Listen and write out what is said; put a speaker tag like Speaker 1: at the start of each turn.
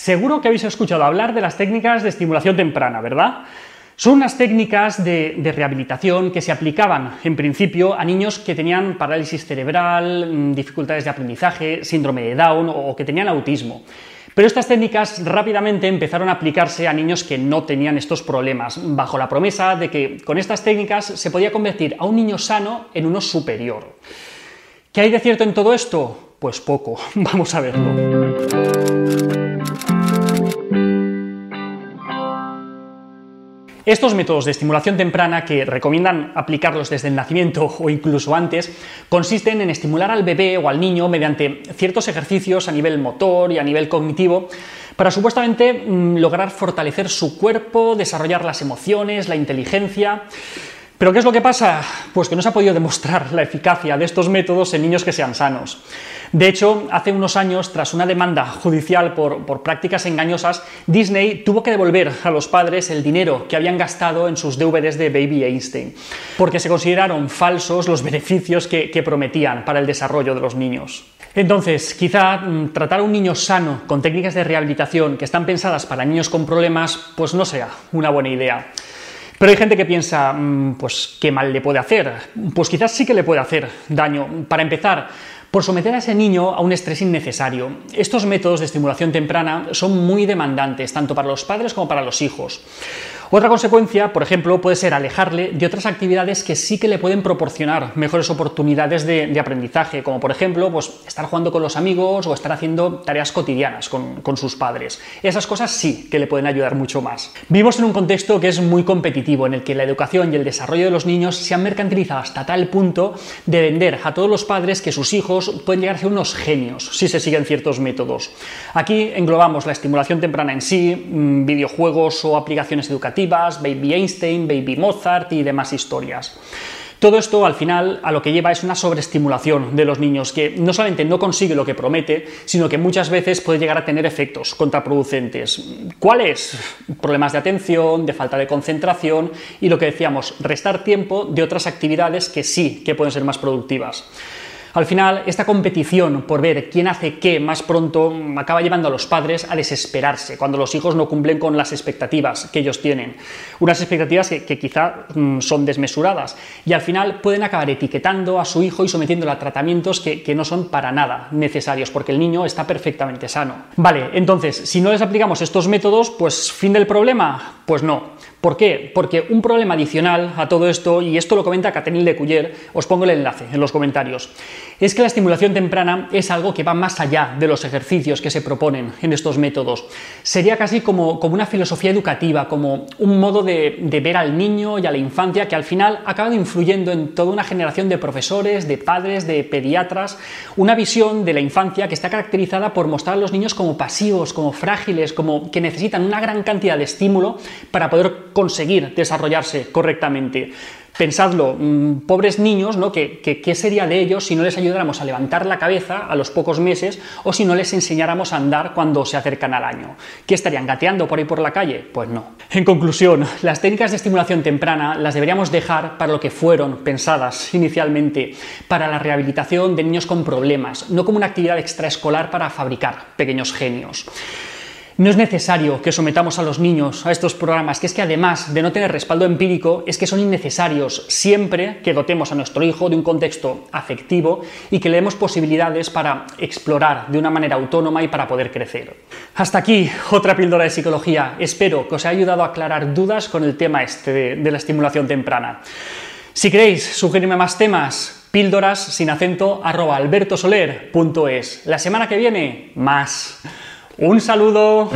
Speaker 1: Seguro que habéis escuchado hablar de las técnicas de estimulación temprana, ¿verdad? Son unas técnicas de, rehabilitación que se aplicaban, en principio, a niños que tenían parálisis cerebral, mm, dificultades de aprendizaje, síndrome de Down o que tenían autismo. Pero estas técnicas rápidamente empezaron a aplicarse a niños que no tenían estos problemas, bajo la promesa de que con estas técnicas se podía convertir a un niño sano en uno superior. ¿Qué hay de cierto en todo esto? Pues poco, vamos a verlo. Estos métodos de estimulación temprana, que recomiendan aplicarlos desde el nacimiento o incluso antes, consisten en estimular al bebé o al niño mediante ciertos ejercicios a nivel motor y a nivel cognitivo para supuestamente mm, lograr fortalecer su cuerpo, desarrollar las emociones, la inteligencia. Pero ¿qué es lo que pasa? Pues que no se ha podido demostrar la eficacia de estos métodos en niños que sean sanos. De hecho, hace unos años, tras una demanda judicial por, prácticas engañosas, Disney tuvo que devolver a los padres el dinero que habían gastado en sus DVDs de Baby Einstein, porque se consideraron falsos los beneficios que, que prometían para el desarrollo de los niños. Entonces, quizá mm, tratar a un niño sano con técnicas de rehabilitación que están pensadas para niños con problemas, pues no sea una buena idea. Pero hay gente que piensa, mm, pues, ¿qué mal le puede hacer? Pues quizás sí que le puede hacer daño. Para empezar, por someter a ese niño a un estrés innecesario. Estos métodos de estimulación temprana son muy demandantes, tanto para los padres como para los hijos. Otra consecuencia, por ejemplo, puede ser alejarle de otras actividades que sí que le pueden proporcionar mejores oportunidades de, aprendizaje, como por ejemplo pues, estar jugando con los amigos o estar haciendo tareas cotidianas con, con sus padres. Esas cosas sí que le pueden ayudar mucho más. Vivimos en un contexto que es muy competitivo, en el que la educación y el desarrollo de los niños se han mercantilizado hasta tal punto de vender a todos los padres que sus hijos pueden llegar a ser unos genios si se siguen ciertos métodos. Aquí englobamos la estimulación temprana en sí, mm, videojuegos o aplicaciones educativas, Baby Einstein, Baby Mozart y demás historias. Todo esto al final a lo que lleva es una sobreestimulación de los niños que no solamente no consigue lo que promete, sino que muchas veces puede llegar a tener efectos contraproducentes. ¿Cuáles? Problemas de atención, de falta de concentración y lo que decíamos, restar tiempo de otras actividades que sí que pueden ser más productivas. Al final, esta competición por ver quién hace qué más pronto acaba llevando a los padres a desesperarse cuando los hijos no cumplen con las expectativas que ellos tienen. Unas expectativas que, quizá mm, son desmesuradas y al final pueden acabar etiquetando a su hijo y sometiéndolo a tratamientos que, no son para nada necesarios porque el niño está perfectamente sano. Vale, entonces, si no les aplicamos estos métodos, pues fin del problema, pues no. ¿Por qué? Porque un problema adicional a todo esto, y esto lo comenta Catherine Lecuyer, os pongo el enlace en los comentarios, es que la estimulación temprana es algo que va más allá de los ejercicios que se proponen en estos métodos. Sería casi como, como una filosofía educativa, como un modo de, de, ver al niño y a la infancia que al final ha acabado influyendo en toda una generación de profesores, de padres, de pediatras, una visión de la infancia que está caracterizada por mostrar a los niños como pasivos, como frágiles, como que necesitan una gran cantidad de estímulo para poder conseguir desarrollarse correctamente. Pensadlo, mm, pobres niños, ¿no? ¿Qué, sería de ellos si no les ayudáramos a levantar la cabeza a los pocos meses o si no les enseñáramos a andar cuando se acercan al año? ¿Qué estarían gateando por ahí por la calle? Pues no. En conclusión, las técnicas de estimulación temprana las deberíamos dejar para lo que fueron pensadas inicialmente, para la rehabilitación de niños con problemas, no como una actividad extraescolar para fabricar pequeños genios. No es necesario que sometamos a los niños a estos programas, que es que además de no tener respaldo empírico, es que son innecesarios siempre que dotemos a nuestro hijo de un contexto afectivo y que le demos posibilidades para explorar de una manera autónoma y para poder crecer. Hasta aquí otra píldora de psicología. Espero que os haya ayudado a aclarar dudas con el tema este de, la estimulación temprana. Si queréis sugerirme más temas, píldoras sin acento arroba albertosoler.es. La semana que viene, más. Un saludo.